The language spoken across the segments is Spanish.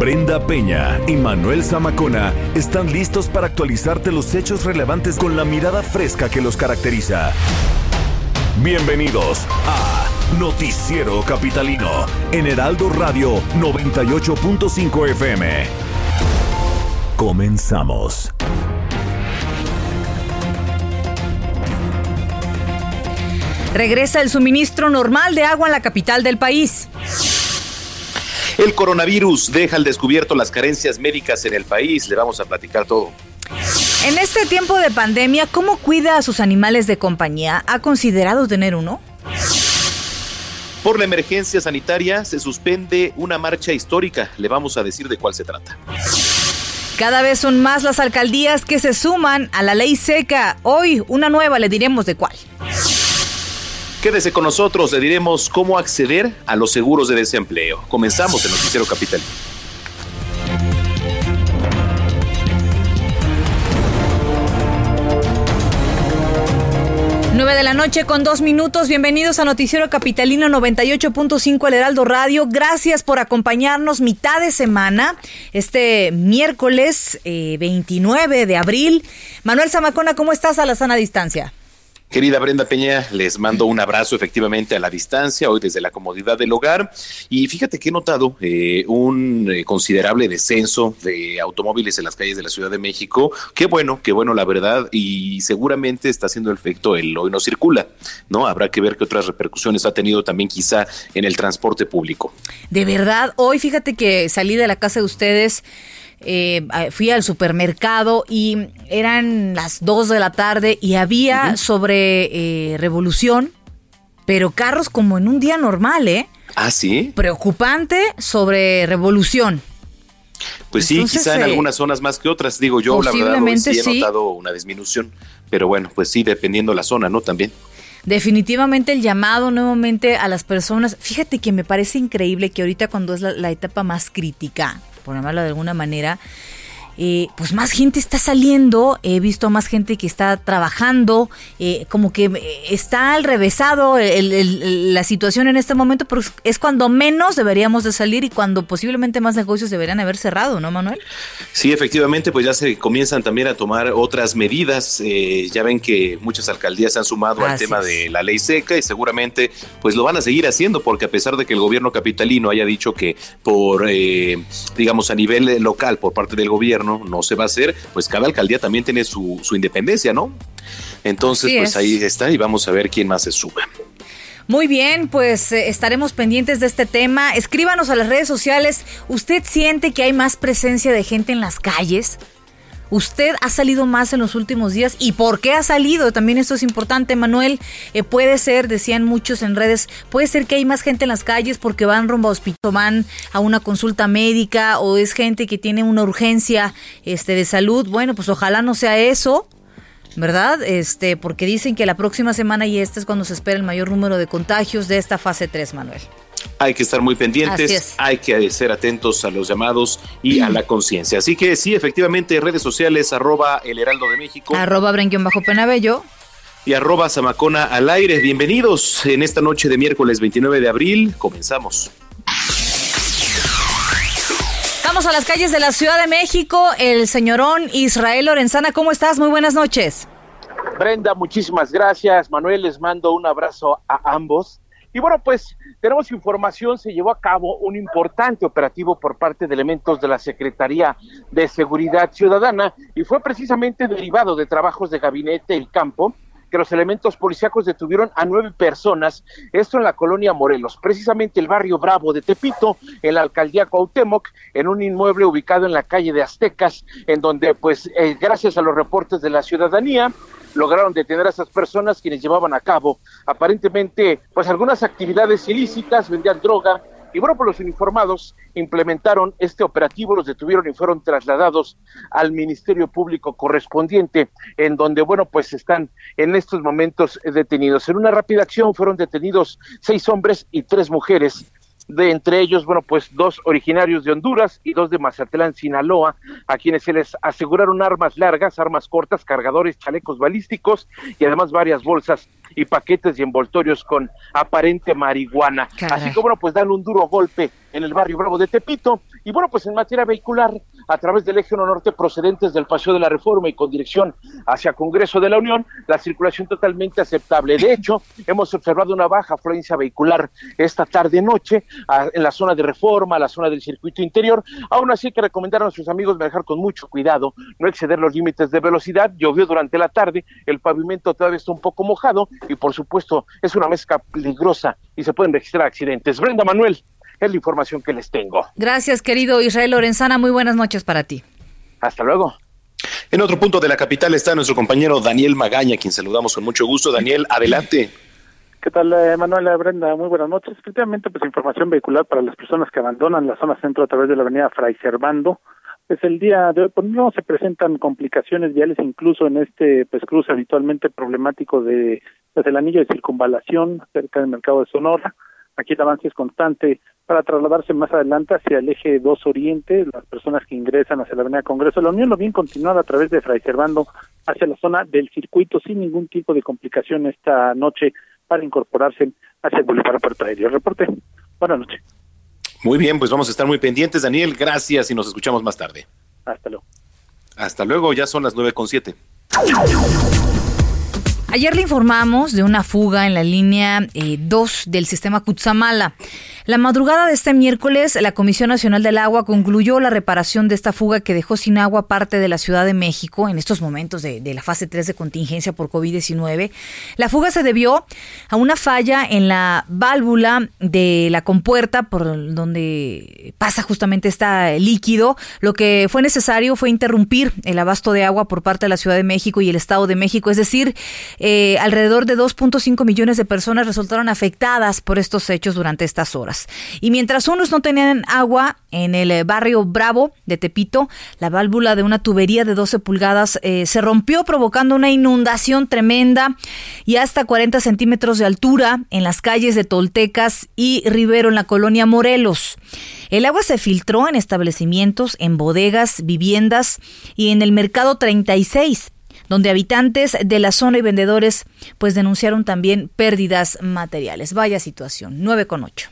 Brenda Peña y Manuel Zamacona están listos para actualizarte los hechos relevantes con la mirada fresca que los caracteriza. Bienvenidos a Noticiero Capitalino en Heraldo Radio 98.5 FM. Comenzamos. Regresa el suministro normal de agua en la capital del país. El coronavirus deja al descubierto las carencias médicas en el país. Le vamos a platicar todo. En este tiempo de pandemia, ¿cómo cuida a sus animales de compañía? ¿Ha considerado tener uno? Por la emergencia sanitaria se suspende una marcha histórica. Le vamos a decir de cuál se trata. Cada vez son más las alcaldías que se suman a la ley seca. Hoy una nueva, le diremos de cuál. Quédese con nosotros, le diremos cómo acceder a los seguros de desempleo. Comenzamos el Noticiero Capital. De la noche con dos minutos. Bienvenidos a Noticiero Capitalino 98.5 El Heraldo Radio. Gracias por acompañarnos mitad de semana, este miércoles 29 eh, de abril. Manuel Zamacona, ¿cómo estás a la sana distancia? Querida Brenda Peña, les mando un abrazo efectivamente a la distancia, hoy desde la comodidad del hogar. Y fíjate que he notado eh, un eh, considerable descenso de automóviles en las calles de la Ciudad de México. Qué bueno, qué bueno la verdad. Y seguramente está haciendo el efecto el hoy no circula, ¿no? Habrá que ver qué otras repercusiones ha tenido también quizá en el transporte público. De verdad, hoy fíjate que salí de la casa de ustedes eh, fui al supermercado y eran las 2 de la tarde y había sobre eh, revolución, pero carros como en un día normal, ¿eh? Ah, sí. Preocupante sobre revolución. Pues sí, quizá en eh, algunas zonas más que otras, digo yo, la verdad, sí he notado una disminución, pero bueno, pues sí, dependiendo la zona, ¿no? También definitivamente el llamado nuevamente a las personas. Fíjate que me parece increíble que ahorita cuando es la etapa más crítica, por llamarlo de alguna manera, eh, pues más gente está saliendo, he visto más gente que está trabajando, eh, como que eh, está al revésado la situación en este momento, pero es cuando menos deberíamos de salir y cuando posiblemente más negocios deberían haber cerrado, ¿no, Manuel? Sí, efectivamente, pues ya se comienzan también a tomar otras medidas. ya ven que muchas alcaldías se han sumado al tema de la ley seca y seguramente pues lo van a seguir haciendo porque a pesar de que el gobierno capitalino haya dicho que por, digamos, a nivel local, por parte del gobierno, no, se va a hacer, pues cada alcaldía también tiene su, independencia, ¿no? Entonces, pues ahí está y vamos a ver quién más se sube. Muy bien, pues eh, estaremos pendientes de este tema. Escríbanos a las redes sociales. ¿Usted siente que hay más presencia de gente en las calles? ¿Usted ha salido más en los últimos días? ¿Y por qué ha salido? También esto es importante, Manuel. Eh, puede ser, decían muchos en redes, puede ser que hay más gente en las calles porque van rumbo a hospital, van a una consulta médica o es gente que tiene una urgencia este, de salud. Bueno, pues ojalá no sea eso. ¿verdad? Este, porque dicen que la próxima semana y esta es cuando se espera el mayor número de contagios de esta fase 3, Manuel. Hay que estar muy pendientes, hay que ser atentos a los llamados y a la conciencia. Así que sí, efectivamente, redes sociales, arroba el heraldo de México. Arroba bajo penabello. Y arroba zamacona al aire. Bienvenidos en esta noche de miércoles 29 de abril. Comenzamos. Vamos a las calles de la Ciudad de México. El señorón Israel Lorenzana, ¿cómo estás? Muy buenas noches. Brenda, muchísimas gracias. Manuel, les mando un abrazo a ambos. Y bueno, pues tenemos información, se llevó a cabo un importante operativo por parte de elementos de la Secretaría de Seguridad Ciudadana y fue precisamente derivado de trabajos de gabinete El Campo que los elementos policíacos detuvieron a nueve personas, esto en la colonia Morelos, precisamente el barrio Bravo de Tepito, en la alcaldía Cuauhtémoc, en un inmueble ubicado en la calle de Aztecas, en donde pues eh, gracias a los reportes de la ciudadanía, lograron detener a esas personas quienes llevaban a cabo aparentemente pues algunas actividades ilícitas, vendían droga, y bueno, pues los uniformados implementaron este operativo, los detuvieron y fueron trasladados al Ministerio Público correspondiente, en donde, bueno, pues están en estos momentos detenidos. En una rápida acción fueron detenidos seis hombres y tres mujeres de entre ellos, bueno, pues dos originarios de Honduras y dos de Mazatlán, Sinaloa, a quienes se les aseguraron armas largas, armas cortas, cargadores, chalecos balísticos y además varias bolsas y paquetes y envoltorios con aparente marihuana. Así que bueno, pues dan un duro golpe en el barrio Bravo de Tepito. Y bueno, pues en materia vehicular, a través del eje 1 norte procedentes del Paseo de la Reforma y con dirección hacia Congreso de la Unión, la circulación totalmente aceptable. De hecho, hemos observado una baja afluencia vehicular esta tarde-noche en la zona de Reforma, la zona del circuito interior. Aún así que recomendar a nuestros amigos manejar con mucho cuidado, no exceder los límites de velocidad. Llovió durante la tarde, el pavimento todavía está un poco mojado y por supuesto es una mezcla peligrosa y se pueden registrar accidentes. Brenda Manuel, es la información que les tengo. Gracias, querido Israel Lorenzana. Muy buenas noches para ti. Hasta luego. En otro punto de la capital está nuestro compañero Daniel Magaña, quien saludamos con mucho gusto. Daniel, adelante. ¿Qué tal, eh, Manuela Brenda? Muy buenas noches. Efectivamente, pues información vehicular para las personas que abandonan la zona centro a través de la avenida Fray Servando. Pues el día de hoy pues, no se presentan complicaciones viales, incluso en este pues cruce habitualmente problemático de pues, el anillo de circunvalación cerca del mercado de Sonora. Aquí el avance es constante para trasladarse más adelante hacia el eje 2 Oriente, las personas que ingresan hacia la Avenida Congreso de la Unión lo bien continuar a través de Fray Servando hacia la zona del circuito sin ningún tipo de complicación esta noche para incorporarse hacia el Boulevard Puerto Aéreo. Reporte. Buenas noches. Muy bien, pues vamos a estar muy pendientes, Daniel. Gracias y nos escuchamos más tarde. Hasta luego. Hasta luego, ya son las nueve con siete. Ayer le informamos de una fuga en la línea 2 eh, del sistema Cutzamala. La madrugada de este miércoles, la Comisión Nacional del Agua concluyó la reparación de esta fuga que dejó sin agua parte de la Ciudad de México en estos momentos de, la fase 3 de contingencia por COVID-19. La fuga se debió a una falla en la válvula de la compuerta por donde pasa justamente este líquido. Lo que fue necesario fue interrumpir el abasto de agua por parte de la Ciudad de México y el Estado de México, es decir, eh, alrededor de 2.5 millones de personas resultaron afectadas por estos hechos durante estas horas. Y mientras unos no tenían agua en el eh, barrio Bravo de Tepito, la válvula de una tubería de 12 pulgadas eh, se rompió provocando una inundación tremenda y hasta 40 centímetros de altura en las calles de Toltecas y Rivero en la colonia Morelos. El agua se filtró en establecimientos, en bodegas, viviendas y en el mercado 36 donde habitantes de la zona y vendedores pues denunciaron también pérdidas materiales. Vaya situación, 9 con 8.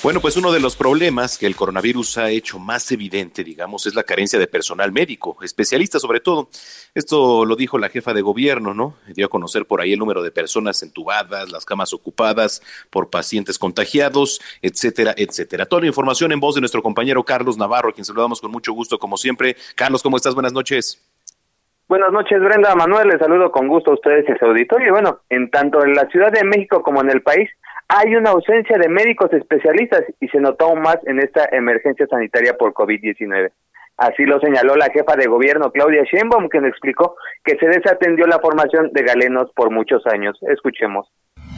Bueno, pues uno de los problemas que el coronavirus ha hecho más evidente, digamos, es la carencia de personal médico, especialista sobre todo. Esto lo dijo la jefa de gobierno, ¿no? Dio a conocer por ahí el número de personas entubadas, las camas ocupadas por pacientes contagiados, etcétera, etcétera. Toda la información en voz de nuestro compañero Carlos Navarro, a quien saludamos con mucho gusto, como siempre. Carlos, ¿cómo estás? Buenas noches. Buenas noches, Brenda Manuel. Les saludo con gusto a ustedes y a su auditorio. bueno, en tanto en la Ciudad de México como en el país, hay una ausencia de médicos especialistas y se notó aún más en esta emergencia sanitaria por COVID-19. Así lo señaló la jefa de gobierno Claudia Sheinbaum, quien explicó que se desatendió la formación de galenos por muchos años. Escuchemos.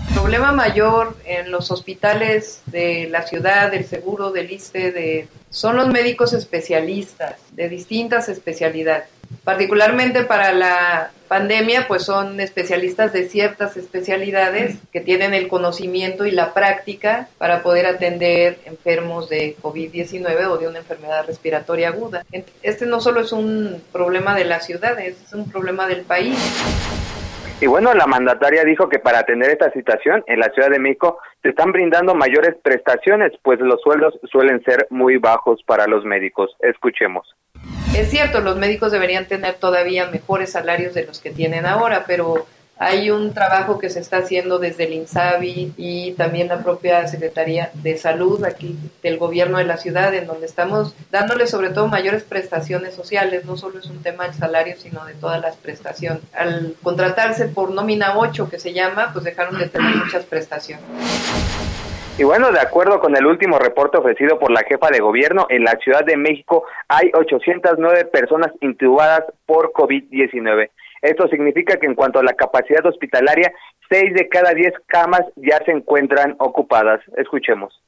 El problema mayor en los hospitales de la ciudad, del seguro, del ISTE, de, son los médicos especialistas de distintas especialidades particularmente para la pandemia, pues son especialistas de ciertas especialidades que tienen el conocimiento y la práctica para poder atender enfermos de COVID-19 o de una enfermedad respiratoria aguda. Este no solo es un problema de la ciudad, es un problema del país. Y bueno, la mandataria dijo que para atender esta situación en la Ciudad de México se están brindando mayores prestaciones, pues los sueldos suelen ser muy bajos para los médicos. Escuchemos. Es cierto, los médicos deberían tener todavía mejores salarios de los que tienen ahora, pero hay un trabajo que se está haciendo desde el INSABI y también la propia Secretaría de Salud aquí del gobierno de la ciudad, en donde estamos dándole sobre todo mayores prestaciones sociales. No solo es un tema del salario, sino de todas las prestaciones. Al contratarse por nómina 8, que se llama, pues dejaron de tener muchas prestaciones. Y bueno, de acuerdo con el último reporte ofrecido por la jefa de gobierno, en la Ciudad de México hay 809 personas intubadas por COVID-19. Esto significa que en cuanto a la capacidad hospitalaria, 6 de cada 10 camas ya se encuentran ocupadas. Escuchemos.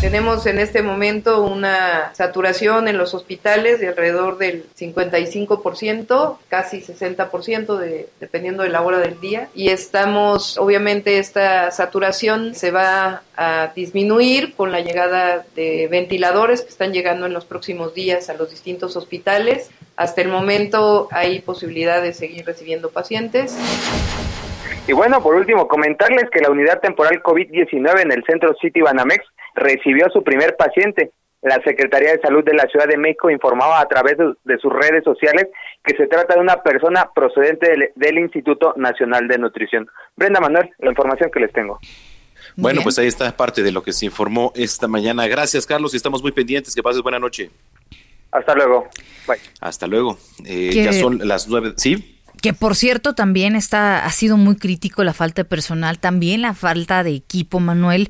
Tenemos en este momento una saturación en los hospitales de alrededor del 55%, casi 60%, de, dependiendo de la hora del día. Y estamos, obviamente, esta saturación se va a disminuir con la llegada de ventiladores que están llegando en los próximos días a los distintos hospitales. Hasta el momento hay posibilidad de seguir recibiendo pacientes. Y bueno, por último, comentarles que la unidad temporal COVID-19 en el centro City Banamex recibió a su primer paciente. La Secretaría de Salud de la Ciudad de México informaba a través de, sus redes sociales que se trata de una persona procedente del, Instituto Nacional de Nutrición. Brenda Manuel, la información que les tengo. Bueno, pues ahí está parte de lo que se informó esta mañana. Gracias, Carlos, y estamos muy pendientes. Que pases buena noche. Hasta luego. Bye. Hasta luego. Eh, ya son las nueve. ¿Sí? Que por cierto también está, ha sido muy crítico la falta de personal, también la falta de equipo, Manuel.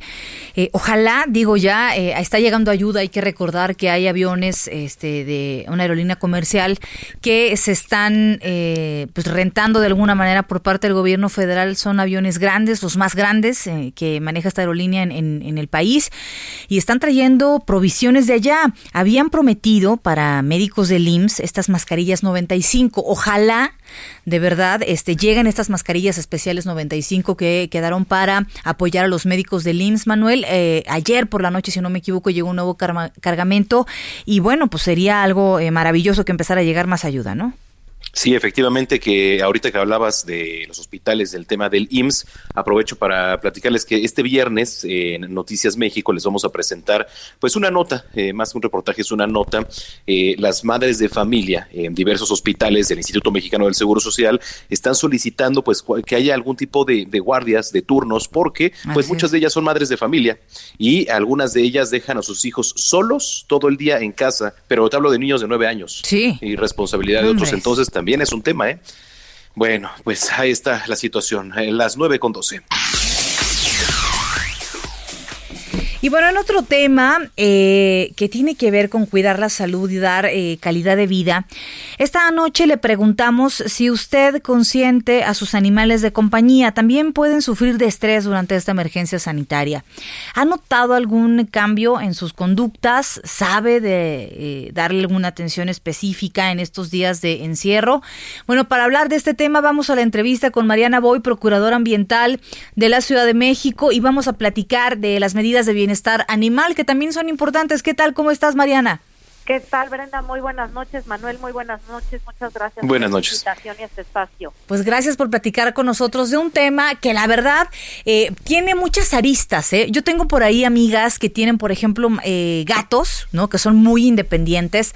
Eh, ojalá, digo ya, eh, está llegando ayuda, hay que recordar que hay aviones este, de una aerolínea comercial que se están eh, pues rentando de alguna manera por parte del gobierno federal. Son aviones grandes, los más grandes que maneja esta aerolínea en, en el país y están trayendo provisiones de allá. Habían prometido para médicos del IMSS estas mascarillas 95. Ojalá de verdad este, llegan estas mascarillas especiales 95 que quedaron para apoyar a los médicos del IMSS, Manuel. Eh, ayer por la noche, si no me equivoco, llegó un nuevo cargamento y bueno, pues sería algo eh, maravilloso que empezara a llegar más ayuda, ¿no? Sí, efectivamente que ahorita que hablabas de los hospitales, del tema del IMSS, aprovecho para platicarles que este viernes en Noticias México les vamos a presentar pues una nota, eh, más que un reportaje, es una nota, eh, las madres de familia en diversos hospitales del Instituto Mexicano del Seguro Social están solicitando pues que haya algún tipo de, guardias, de turnos, porque pues muchas de ellas son madres de familia y algunas de ellas dejan a sus hijos solos todo el día en casa, pero te hablo de niños de nueve años sí. y responsabilidad de otros, entonces también es un tema, ¿eh? Bueno, pues ahí está la situación, las nueve con doce. Y bueno, en otro tema eh, que tiene que ver con cuidar la salud y dar eh, calidad de vida, esta noche le preguntamos si usted consiente a sus animales de compañía también pueden sufrir de estrés durante esta emergencia sanitaria. ¿Ha notado algún cambio en sus conductas? ¿Sabe de eh, darle alguna atención específica en estos días de encierro? Bueno, para hablar de este tema vamos a la entrevista con Mariana Boy, procuradora ambiental de la Ciudad de México, y vamos a platicar de las medidas de bienestar bienestar animal, que también son importantes. ¿Qué tal? ¿Cómo estás, Mariana? ¿Qué tal, Brenda? Muy buenas noches. Manuel, muy buenas noches. Muchas gracias buenas por noches. invitación y este espacio. Pues gracias por platicar con nosotros de un tema que la verdad eh, tiene muchas aristas. ¿eh? Yo tengo por ahí amigas que tienen, por ejemplo, eh, gatos, ¿no? Que son muy independientes.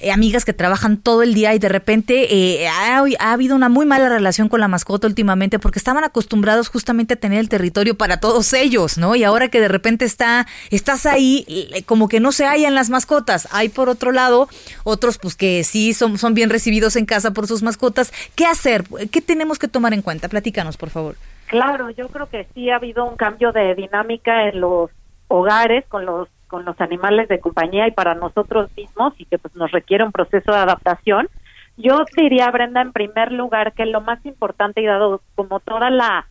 Eh, amigas que trabajan todo el día y de repente eh, ha, habido una muy mala relación con la mascota últimamente porque estaban acostumbrados justamente a tener el territorio para todos ellos, ¿no? Y ahora que de repente está, estás ahí, como que no se hallan las mascotas. Hay por otro lado otros pues que sí son, son bien recibidos en casa por sus mascotas. ¿Qué hacer? ¿Qué tenemos que tomar en cuenta? Platícanos, por favor. Claro, yo creo que sí ha habido un cambio de dinámica en los hogares con los con los animales de compañía y para nosotros mismos y que pues nos requiere un proceso de adaptación. Yo diría, Brenda, en primer lugar, que lo más importante y dado como toda la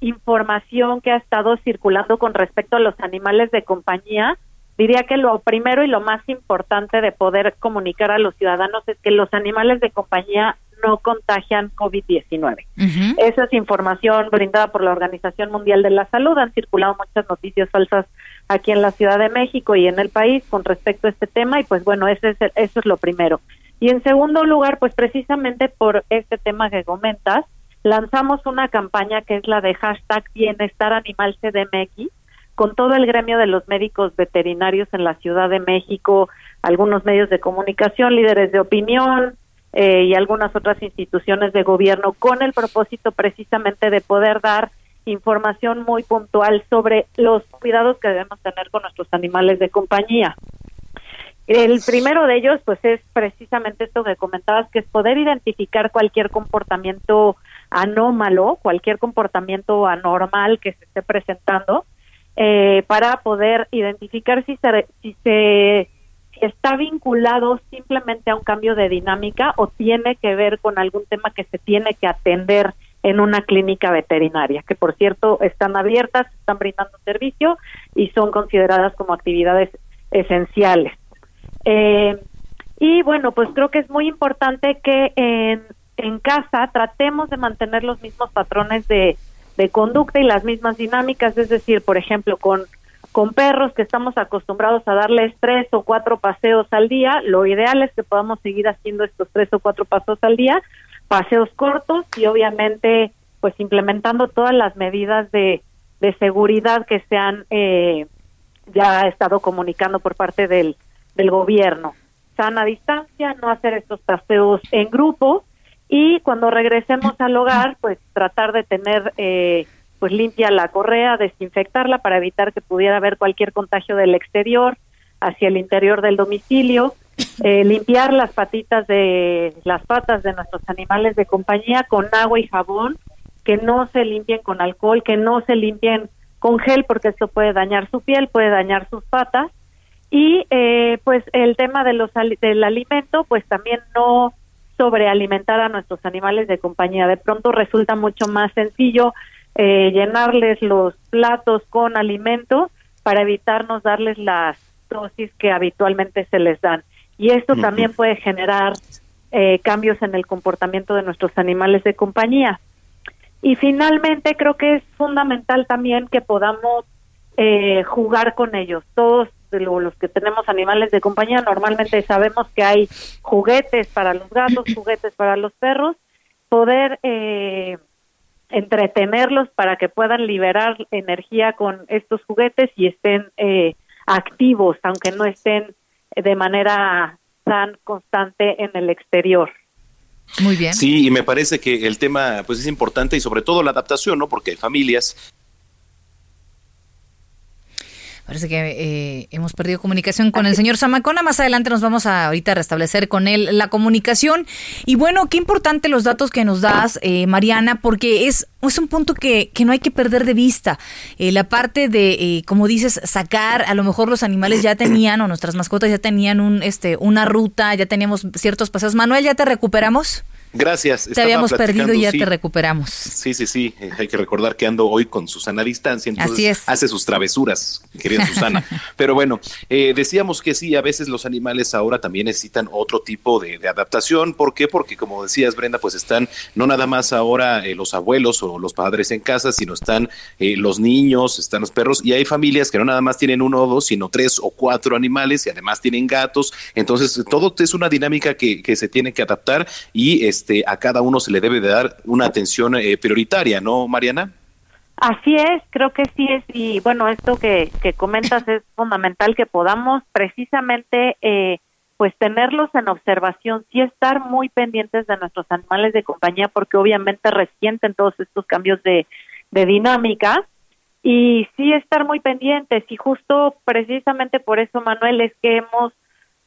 información que ha estado circulando con respecto a los animales de compañía, diría que lo primero y lo más importante de poder comunicar a los ciudadanos es que los animales de compañía no contagian COVID-19. Esa es información brindada por la Organización Mundial de la Salud. Han circulado muchas noticias falsas aquí en la Ciudad de México y en el país con respecto a este tema y pues bueno, ese es eso es lo primero. Y en segundo lugar, pues precisamente por este tema que comentas, lanzamos una campaña que es la de hashtag Bienestar Animal CDMX con todo el gremio de los médicos veterinarios en la Ciudad de México, algunos medios de comunicación, líderes de opinión eh, y algunas otras instituciones de gobierno con el propósito precisamente de poder dar información muy puntual sobre los cuidados que debemos tener con nuestros animales de compañía. El primero de ellos, pues, es precisamente esto que comentabas, que es poder identificar cualquier comportamiento anómalo, cualquier comportamiento anormal que se esté presentando. eh, para poder identificar si se, si se está vinculado simplemente a un cambio de dinámica o tiene que ver con algún tema que se tiene que atender en una clínica veterinaria, que por cierto están abiertas, están brindando servicio y son consideradas como actividades esenciales. Eh, y bueno, pues creo que es muy importante que en, casa tratemos de mantener los mismos patrones de, conducta y las mismas dinámicas, es decir, por ejemplo, con con perros que estamos acostumbrados a darles tres o cuatro paseos al día, lo ideal es que podamos seguir haciendo estos tres o cuatro paseos al día, paseos cortos y obviamente pues implementando todas las medidas de, de seguridad que se han eh, ya estado comunicando por parte del, del gobierno. Sana distancia, no hacer estos paseos en grupo y cuando regresemos al hogar pues tratar de tener... Eh, pues limpia la correa, desinfectarla para evitar que pudiera haber cualquier contagio del exterior hacia el interior del domicilio, eh, limpiar las patitas de las patas de nuestros animales de compañía con agua y jabón, que no se limpien con alcohol, que no se limpien con gel porque esto puede dañar su piel, puede dañar sus patas y eh, pues el tema de los del alimento, pues también no sobrealimentar a nuestros animales de compañía. De pronto resulta mucho más sencillo eh, llenarles los platos con alimento para evitarnos darles las dosis que habitualmente se les dan. Y esto también puede generar eh, cambios en el comportamiento de nuestros animales de compañía. Y finalmente creo que es fundamental también que podamos eh, jugar con ellos. Todos los que tenemos animales de compañía normalmente sabemos que hay juguetes para los gatos, juguetes para los perros. Poder eh, entretenerlos para que puedan liberar energía con estos juguetes y estén eh, activos, aunque no estén de manera tan constante en el exterior. Muy bien. Sí, y me parece que el tema pues es importante y sobre todo la adaptación, ¿no? Porque hay familias Parece que eh, hemos perdido comunicación con el señor Samacona. Más adelante nos vamos a ahorita restablecer con él la comunicación. Y bueno, qué importante los datos que nos das, eh, Mariana, porque es, es un punto que, que no hay que perder de vista. Eh, la parte de, como dices, sacar, a lo mejor los animales ya tenían, o nuestras mascotas ya tenían un, este, una ruta, ya teníamos ciertos paseos. Manuel, ¿ya te recuperamos? Gracias. Te habíamos perdido y ya te recuperamos. Sí, sí, sí. Eh, hay que recordar que ando hoy con Susana a distancia, entonces Así es. hace sus travesuras, querida Susana. Pero bueno, eh, decíamos que sí, a veces los animales ahora también necesitan otro tipo de, adaptación. ¿Por qué? Porque como decías, Brenda, pues están no nada más ahora eh, los abuelos o los padres en casa, sino están los niños, están los perros y hay familias que no nada más tienen uno o dos, sino tres o cuatro animales y además tienen gatos. Entonces, todo es una dinámica que, que se tiene que adaptar y es este, a cada uno se le debe de dar una atención eh, prioritaria, ¿no, Mariana? Así es, creo que sí es, y bueno, esto que, que comentas es fundamental que podamos precisamente eh, pues tenerlos en observación, sí estar muy pendientes de nuestros animales de compañía, porque obviamente resienten todos estos cambios de, de dinámica, y sí estar muy pendientes, y justo precisamente por eso, Manuel, es que hemos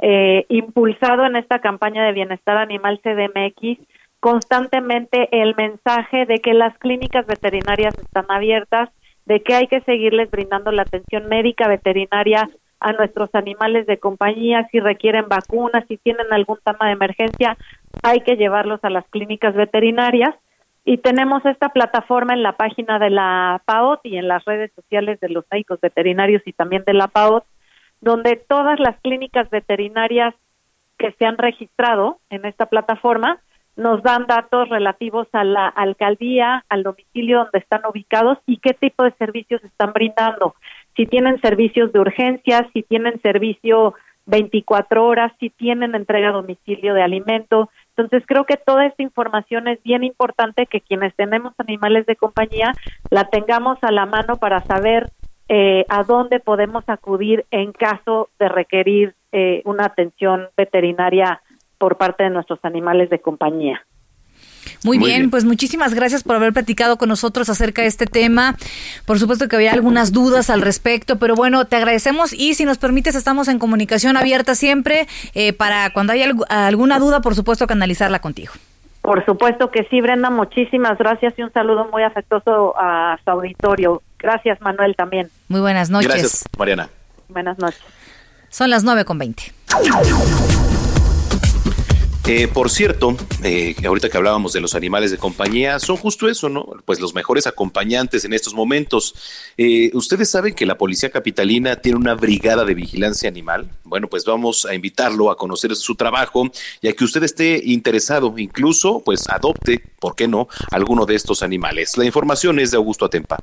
eh, impulsado en esta campaña de bienestar animal CDMX constantemente el mensaje de que las clínicas veterinarias están abiertas, de que hay que seguirles brindando la atención médica veterinaria a nuestros animales de compañía, si requieren vacunas, si tienen algún tema de emergencia, hay que llevarlos a las clínicas veterinarias. Y tenemos esta plataforma en la página de la PAOT y en las redes sociales de los médicos veterinarios y también de la PAOT, donde todas las clínicas veterinarias que se han registrado en esta plataforma nos dan datos relativos a la alcaldía, al domicilio donde están ubicados y qué tipo de servicios están brindando. Si tienen servicios de urgencia, si tienen servicio 24 horas, si tienen entrega a domicilio de alimento. Entonces creo que toda esta información es bien importante que quienes tenemos animales de compañía la tengamos a la mano para saber eh, a dónde podemos acudir en caso de requerir eh, una atención veterinaria por parte de nuestros animales de compañía. Muy, bien, pues muchísimas gracias por haber platicado con nosotros acerca de este tema. Por supuesto que había algunas dudas al respecto, pero bueno, te agradecemos y si nos permites estamos en comunicación abierta siempre eh, para cuando haya alguna duda, por supuesto, canalizarla contigo. Por supuesto que sí, Brenda, muchísimas gracias y un saludo muy afectuoso a su auditorio Gracias, Manuel, también. Muy buenas noches. Gracias, Mariana. Buenas noches. Son las 9 con 20. Eh, por cierto, eh, ahorita que hablábamos de los animales de compañía, son justo eso, ¿no? Pues los mejores acompañantes en estos momentos. Eh, Ustedes saben que la Policía Capitalina tiene una brigada de vigilancia animal. Bueno, pues vamos a invitarlo a conocer su trabajo y a que usted esté interesado, incluso, pues adopte, ¿por qué no?, alguno de estos animales. La información es de Augusto Atempa.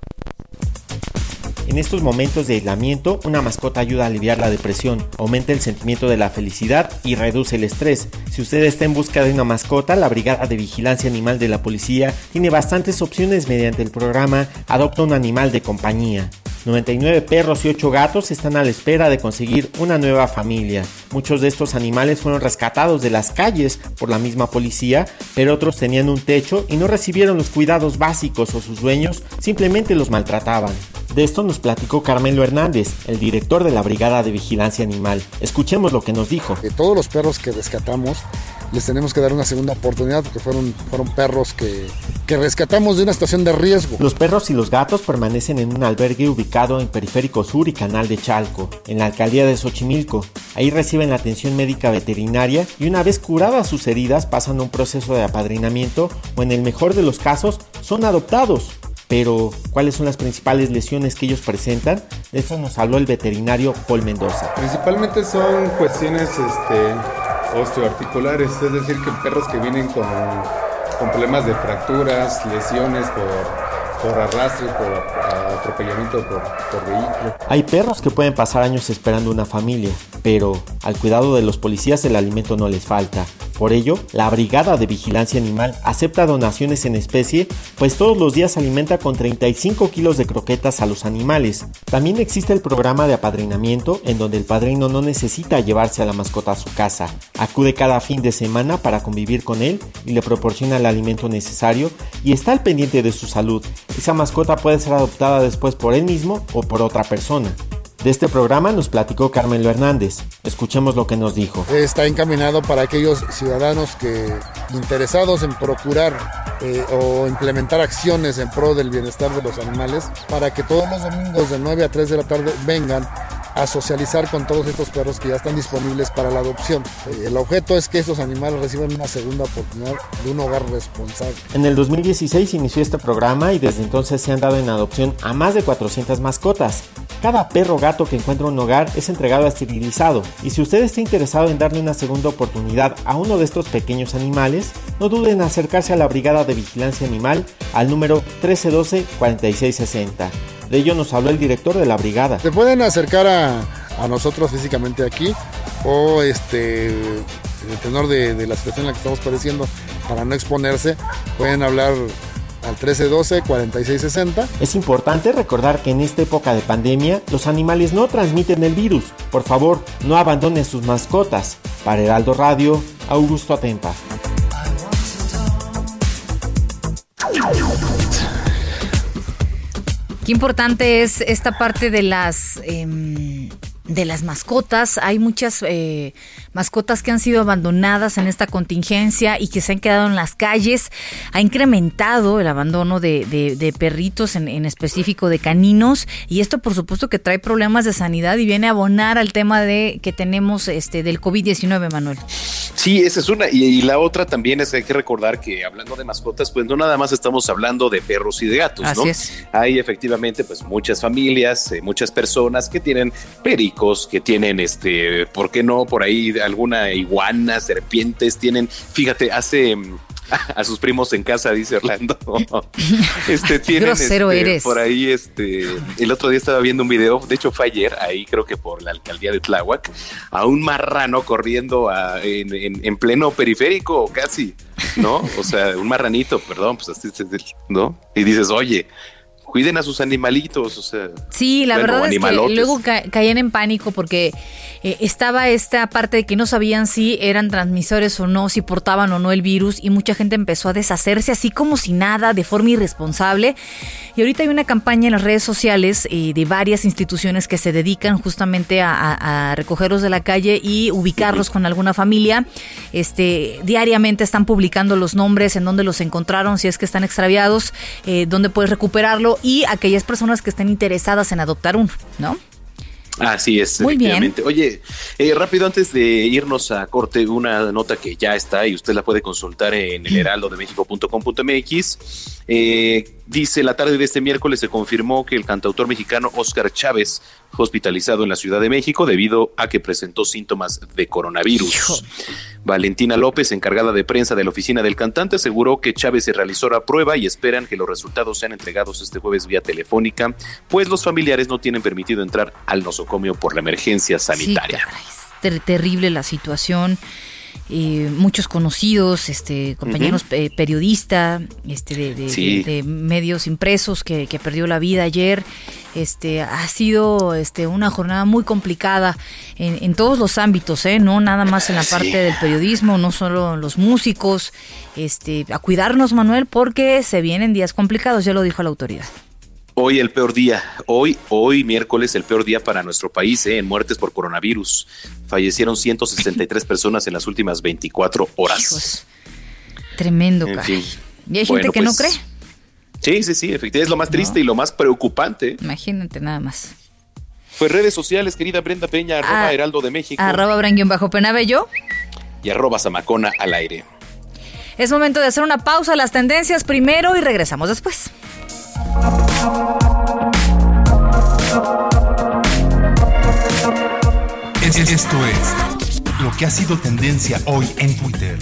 En estos momentos de aislamiento, una mascota ayuda a aliviar la depresión, aumenta el sentimiento de la felicidad y reduce el estrés. Si usted está en busca de una mascota, la Brigada de Vigilancia Animal de la Policía tiene bastantes opciones mediante el programa Adopta un animal de compañía. 99 perros y 8 gatos están a la espera de conseguir una nueva familia. Muchos de estos animales fueron rescatados de las calles por la misma policía, pero otros tenían un techo y no recibieron los cuidados básicos o sus dueños simplemente los maltrataban. De esto nos platicó Carmelo Hernández, el director de la Brigada de Vigilancia Animal. Escuchemos lo que nos dijo. De todos los perros que rescatamos, les tenemos que dar una segunda oportunidad porque fueron, fueron perros que, que rescatamos de una estación de riesgo. Los perros y los gatos permanecen en un albergue ubicado en Periférico Sur y Canal de Chalco, en la alcaldía de Xochimilco. Ahí reciben la atención médica veterinaria y una vez curadas sus heridas pasan a un proceso de apadrinamiento o en el mejor de los casos son adoptados. Pero, ¿cuáles son las principales lesiones que ellos presentan? De eso nos habló el veterinario Paul Mendoza. Principalmente son cuestiones este, osteoarticulares, es decir, que perros que vienen con, con problemas de fracturas, lesiones por, por arrastre, por atropellamiento por, por vehículo. Hay perros que pueden pasar años esperando una familia, pero al cuidado de los policías el alimento no les falta. Por ello, la Brigada de Vigilancia Animal acepta donaciones en especie, pues todos los días alimenta con 35 kilos de croquetas a los animales. También existe el programa de apadrinamiento, en donde el padrino no necesita llevarse a la mascota a su casa. Acude cada fin de semana para convivir con él y le proporciona el alimento necesario y está al pendiente de su salud. Esa mascota puede ser adoptada después por él mismo o por otra persona. De este programa nos platicó Carmelo Hernández. Escuchemos lo que nos dijo. Está encaminado para aquellos ciudadanos que interesados en procurar eh, o implementar acciones en pro del bienestar de los animales, para que todos los domingos de 9 a 3 de la tarde vengan a socializar con todos estos perros que ya están disponibles para la adopción. Eh, El objeto es que estos animales reciban una segunda oportunidad de un hogar responsable. En el 2016 inició este programa y desde entonces se han dado en adopción a más de 400 mascotas. Cada perro o que encuentra un hogar es entregado a esterilizado y si usted está interesado en darle una segunda oportunidad a uno de estos pequeños animales, no duden en acercarse a la Brigada de Vigilancia Animal al número 1312-4660. De ello nos habló el director de la brigada. Se pueden acercar a, a nosotros físicamente aquí o este el tenor de, de la situación en la que estamos padeciendo para no exponerse pueden hablar al 1312-4660. Es importante recordar que en esta época de pandemia los animales no transmiten el virus. Por favor, no abandonen sus mascotas. Para Heraldo Radio, Augusto Atempa. Qué importante es esta parte de las em, de las mascotas. Hay muchas eh, mascotas que han sido abandonadas en esta contingencia y que se han quedado en las calles. Ha incrementado el abandono de, de- de perritos, en, en específico de caninos. Y esto, por supuesto, que trae problemas de sanidad y viene a abonar al tema de que tenemos este del COVID-19, Manuel. Sí, esa es una. Y, y la otra también es que hay que recordar que hablando de mascotas, pues no nada más estamos hablando de perros y de gatos, ¿no? Es. Hay efectivamente pues muchas familias, eh, muchas personas que tienen pericos, que tienen este, ¿por qué no? Por ahí alguna iguana, serpientes, tienen, fíjate, hace mm, a sus primos en casa, dice Orlando. este tienen este, eres. por ahí este el otro día estaba viendo un video, de hecho fue ayer, ahí creo que por la alcaldía de Tláhuac, a un marrano corriendo a- en, en- en pleno periférico casi, ¿no? O sea, un marranito, perdón, pues así, ¿no? Y dices, "Oye, cuiden a sus animalitos, o sea, Sí, la bueno, verdad es que luego ca- caían en pánico porque eh, estaba esta parte de que no sabían si eran transmisores o no, si portaban o no el virus y mucha gente empezó a deshacerse así como si nada, de forma irresponsable. Y ahorita hay una campaña en las redes sociales eh, de varias instituciones que se dedican justamente a, a- a recogerlos de la calle y ubicarlos con alguna familia. Este, diariamente están publicando los nombres, en dónde los encontraron, si es que están extraviados, eh, dónde puedes recuperarlo. Y aquellas personas que estén interesadas en adoptar uno, ¿no? Así es, Muy efectivamente. Oye, eh, rápido antes de irnos a corte, una nota que ya está y usted la puede consultar en el heraldo de México.com.mx. Eh, dice, la tarde de este miércoles se confirmó que el cantautor mexicano Oscar Chávez fue hospitalizado en la Ciudad de México debido a que presentó síntomas de coronavirus. Valentina López, encargada de prensa de la oficina del cantante, aseguró que Chávez se realizó la prueba y esperan que los resultados sean entregados este jueves vía telefónica, pues los familiares no tienen permitido entrar al nosocomio por la emergencia sanitaria. es terrible la situación. Eh, muchos conocidos, este, compañeros periodistas, este, de, medios impresos que, perdió la vida ayer. Este, ha sido este, una jornada muy complicada en, todos los ámbitos, ¿eh? no nada más en la parte del periodismo, no solo los músicos. Este, a cuidarnos, Manuel, porque se vienen días complicados, ya lo dijo la autoridad. Hoy el peor día, hoy, hoy miércoles el peor día para nuestro país ¿eh? en muertes por coronavirus. Fallecieron 163 personas en las últimas 24 horas. tremendo, caray. Y hay gente que no pues, cree. Sí, sí, sí, efectivamente es lo más triste y lo más preocupante. Imagínate nada más. Pues redes sociales, querida Brenda Peña, arroba ah, Heraldo de México. Arroba Bajo Penabello. Y arroba Zamacona al aire. Es momento de hacer una pausa a las tendencias primero y regresamos después. Esto es lo que ha sido tendencia hoy en Twitter.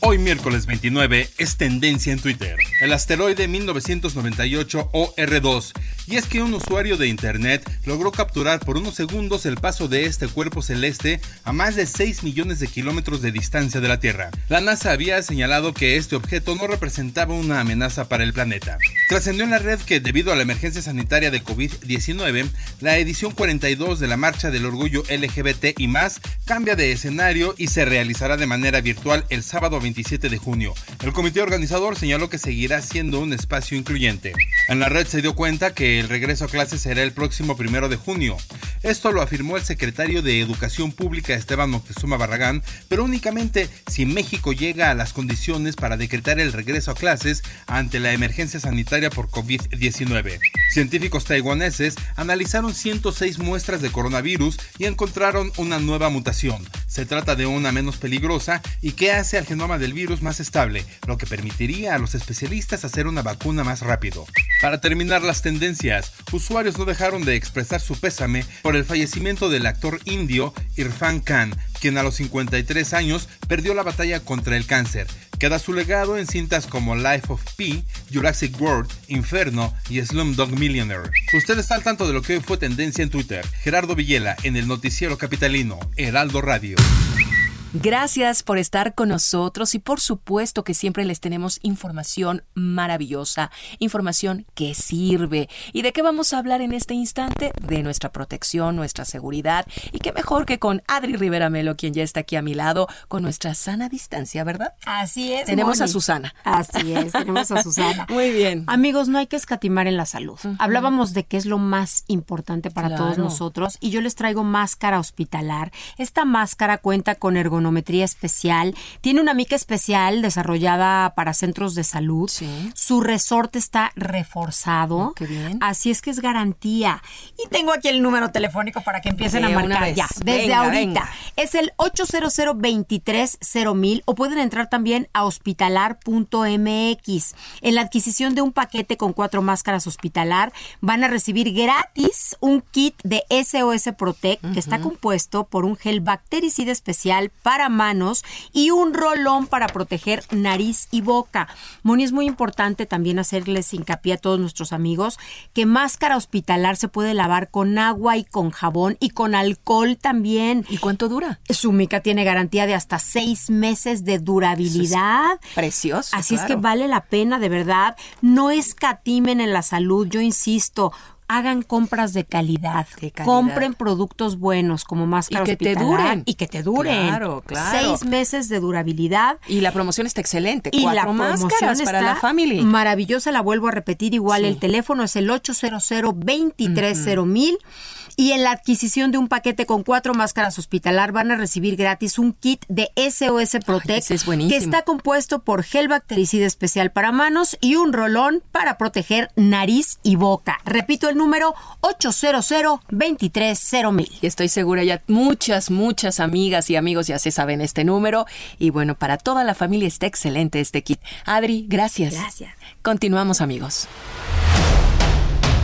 Hoy miércoles 29 es tendencia en Twitter. El asteroide 1998 OR2. Y es que un usuario de Internet logró capturar por unos segundos el paso de este cuerpo celeste a más de 6 millones de kilómetros de distancia de la Tierra. La NASA había señalado que este objeto no representaba una amenaza para el planeta. Trascendió en la red que debido a la emergencia sanitaria de COVID-19, la edición 42 de la Marcha del Orgullo LGBT y más cambia de escenario y se realizará de manera virtual el sábado 20 27 de junio. El comité organizador señaló que seguirá siendo un espacio incluyente. En la red se dio cuenta que el regreso a clases será el próximo primero de junio. Esto lo afirmó el secretario de Educación Pública Esteban Moctezuma Barragán, pero únicamente si México llega a las condiciones para decretar el regreso a clases ante la emergencia sanitaria por COVID-19. Científicos taiwaneses analizaron 106 muestras de coronavirus y encontraron una nueva mutación. Se trata de una menos peligrosa y que hace al genoma del virus más estable, lo que permitiría a los especialistas hacer una vacuna más rápido. Para terminar las tendencias, usuarios no dejaron de expresar su pésame por el fallecimiento del actor indio Irfan Khan, quien a los 53 años perdió la batalla contra el cáncer. Queda su legado en cintas como Life of Pi, Jurassic World, Inferno y Slumdog Millionaire. Usted está al tanto de lo que hoy fue tendencia en Twitter. Gerardo Villela en el noticiero capitalino, Heraldo Radio. Gracias por estar con nosotros y por supuesto que siempre les tenemos información maravillosa, información que sirve. ¿Y de qué vamos a hablar en este instante? De nuestra protección, nuestra seguridad y qué mejor que con Adri Rivera Melo, quien ya está aquí a mi lado, con nuestra sana distancia, ¿verdad? Así es. Tenemos a Susana. Así es, tenemos a Susana. Muy bien. Amigos, no hay que escatimar en la salud. Hablábamos de qué es lo más importante para todos nosotros y yo les traigo máscara hospitalar. Esta máscara cuenta con ergonomía especial. Tiene una mica especial desarrollada para centros de salud. Su resorte está reforzado. Qué bien. Así es que es garantía. Y tengo aquí el número telefónico para que empiecen a marcar ya. Desde ahorita. Es el 800 23 mil o pueden entrar también a hospitalar.mx. En la adquisición de un paquete con cuatro máscaras hospitalar van a recibir gratis un kit de SOS Protect que está compuesto por un gel bactericida especial para para manos y un rolón para proteger nariz y boca. Moni, es muy importante también hacerles hincapié a todos nuestros amigos que máscara hospitalar se puede lavar con agua y con jabón y con alcohol también. ¿Y cuánto dura? Su mica tiene garantía de hasta seis meses de durabilidad. precioso. Así es que vale la pena, de verdad. No escatimen en la salud, yo insisto hagan compras de calidad, compren productos buenos como máscara y que te duren y que te duren. Claro, claro. Seis meses de durabilidad y la promoción está excelente. Y Cuatro la máscaras para la familia. Maravillosa, la vuelvo a repetir igual. El teléfono es el 800 230 mil Y en la adquisición de un paquete con cuatro máscaras hospitalar van a recibir gratis un kit de SOS Protect que está compuesto por gel bactericida especial para manos y un rolón para proteger nariz y boca. Repito el número 800 230 Y estoy segura ya muchas, muchas amigas y amigos ya se saben este número. Y bueno, para toda la familia está excelente este kit. Adri, gracias. Gracias. Continuamos amigos.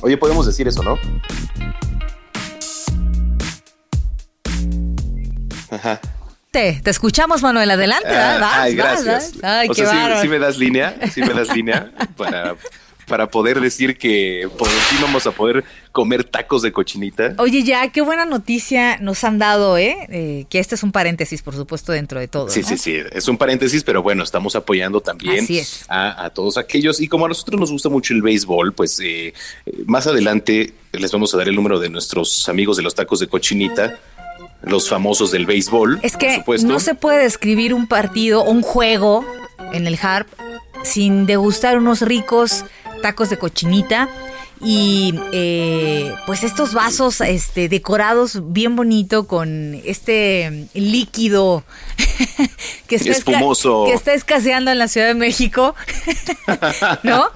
Oye, podemos decir eso, ¿no? Ajá. Te, te escuchamos, Manuel. Adelante. Ah, ay, gracias. Ay, qué sí, sí, me das línea, sí me das línea para, para poder decir que por fin vamos a poder comer tacos de cochinita. Oye, ya, qué buena noticia nos han dado, ¿eh? eh que este es un paréntesis, por supuesto, dentro de todo. Sí, sí, sí, es un paréntesis, pero bueno, estamos apoyando también a, a, todos aquellos. Y como a nosotros nos gusta mucho el béisbol, pues eh, más adelante les vamos a dar el número de nuestros amigos de los tacos de cochinita los famosos del béisbol. Es que no se puede describir un partido o un juego en el HARP sin degustar unos ricos tacos de cochinita y eh, pues estos vasos este decorados bien bonito con este líquido que está Espumoso. que está escaseando en la Ciudad de México no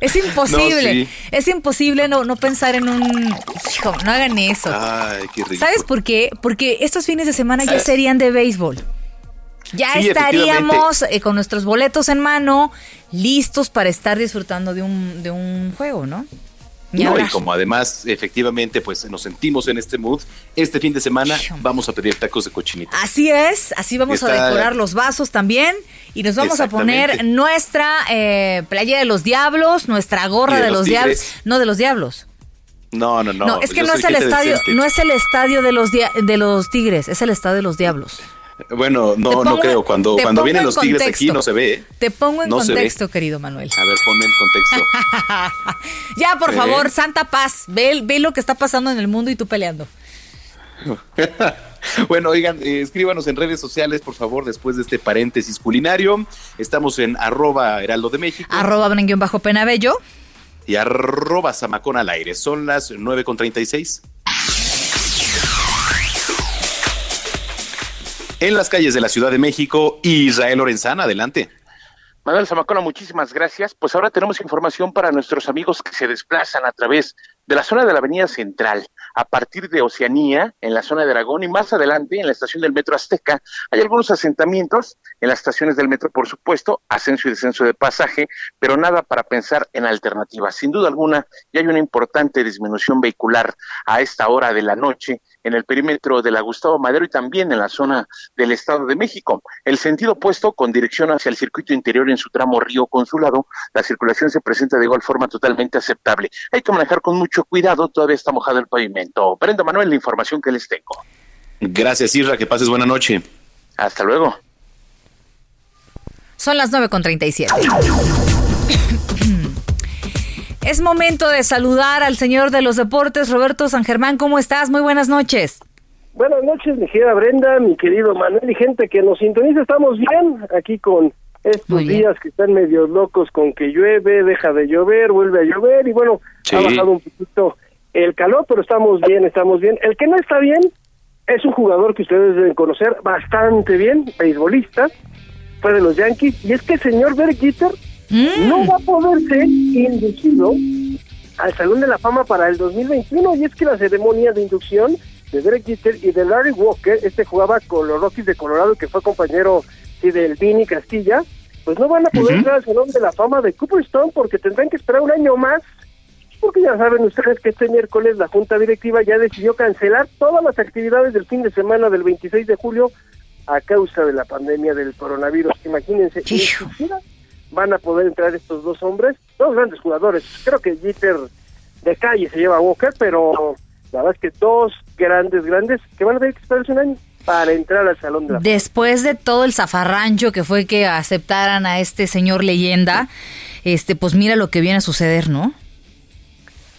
es imposible es imposible no, no pensar en un hijo no hagan eso. Ay, qué rico. sabes por qué porque estos fines de semana ya serían de béisbol ya estaríamos eh, con nuestros boletos en mano, listos para estar disfrutando de un, de un juego, ¿no? Y, no, y como además efectivamente pues nos sentimos en este mood, este fin de semana vamos a pedir tacos de cochinita. Así es, así vamos a decorar los vasos también y nos vamos a poner nuestra eh, playa de los diablos, nuestra gorra de, los, diablos, no de los diablos. No, no, no. No, es que no es el estadio, no es el estadio de los de los Tigres, es el estadio de los diablos. Bueno, no, no creo. Cuando, cuando vienen los tigres aquí no se ve. ¿eh? Te pongo en contexto, querido Manuel. A ver, ponme en contexto. ya, por favor, Santa Paz. Ve, ve lo que está pasando en el mundo y tú peleando. bueno, oigan, eh, escríbanos en redes sociales, por favor, después de este paréntesis culinario. Estamos en arroba heraldo de México. Arroba bajo penabello. Y arroba zamacón al aire. Son las 9.36. en las calles de la Ciudad de México. Israel Lorenzana, adelante. Manuel Zamacona, muchísimas gracias. Pues ahora tenemos información para nuestros amigos que se desplazan a través de la zona de la Avenida Central, a partir de Oceanía, en la zona de Aragón, y más adelante, en la estación del Metro Azteca, hay algunos asentamientos en las estaciones del metro, por supuesto, ascenso y descenso de pasaje, pero nada para pensar en alternativas. Sin duda alguna, ya hay una importante disminución vehicular a esta hora de la noche en el perímetro de la Gustavo Madero y también en la zona del Estado de México. El sentido opuesto, con dirección hacia el circuito interior en su tramo Río Consulado, la circulación se presenta de igual forma totalmente aceptable. Hay que manejar con mucho cuidado, todavía está mojado el pavimento. Prenda Manuel, la información que les tengo. Gracias, Isra, que pases buena noche. Hasta luego. Son las 9.37. Es momento de saludar al señor de los deportes, Roberto San Germán. ¿Cómo estás? Muy buenas noches. Buenas noches, mi querida Brenda, mi querido Manuel y gente que nos sintoniza. Estamos bien aquí con estos días que están medio locos con que llueve, deja de llover, vuelve a llover y bueno, ha bajado un poquito el calor, pero estamos bien, estamos bien. El que no está bien es un jugador que ustedes deben conocer bastante bien, beisbolista, fue de los Yankees, y es que el señor Derek Mm. no va a poder ser inducido al Salón de la Fama para el 2021 y es que la ceremonia de inducción de Derek Jeter y de Larry Walker, este jugaba con los Rockies de Colorado que fue compañero sí, del Vini Castilla, pues no van a poder entrar al Salón de la Fama de Cooperstown porque tendrán que esperar un año más porque ya saben ustedes que este miércoles la Junta Directiva ya decidió cancelar todas las actividades del fin de semana del 26 de julio a causa de la pandemia del coronavirus. Imagínense, van a poder entrar estos dos hombres, dos grandes jugadores. Creo que Jeter de calle se lleva Walker, pero la verdad es que dos grandes, grandes, que van a tener que esperarse un año para entrar al Salón de la Después de todo el zafarrancho que fue que aceptaran a este señor leyenda, este pues mira lo que viene a suceder, ¿no?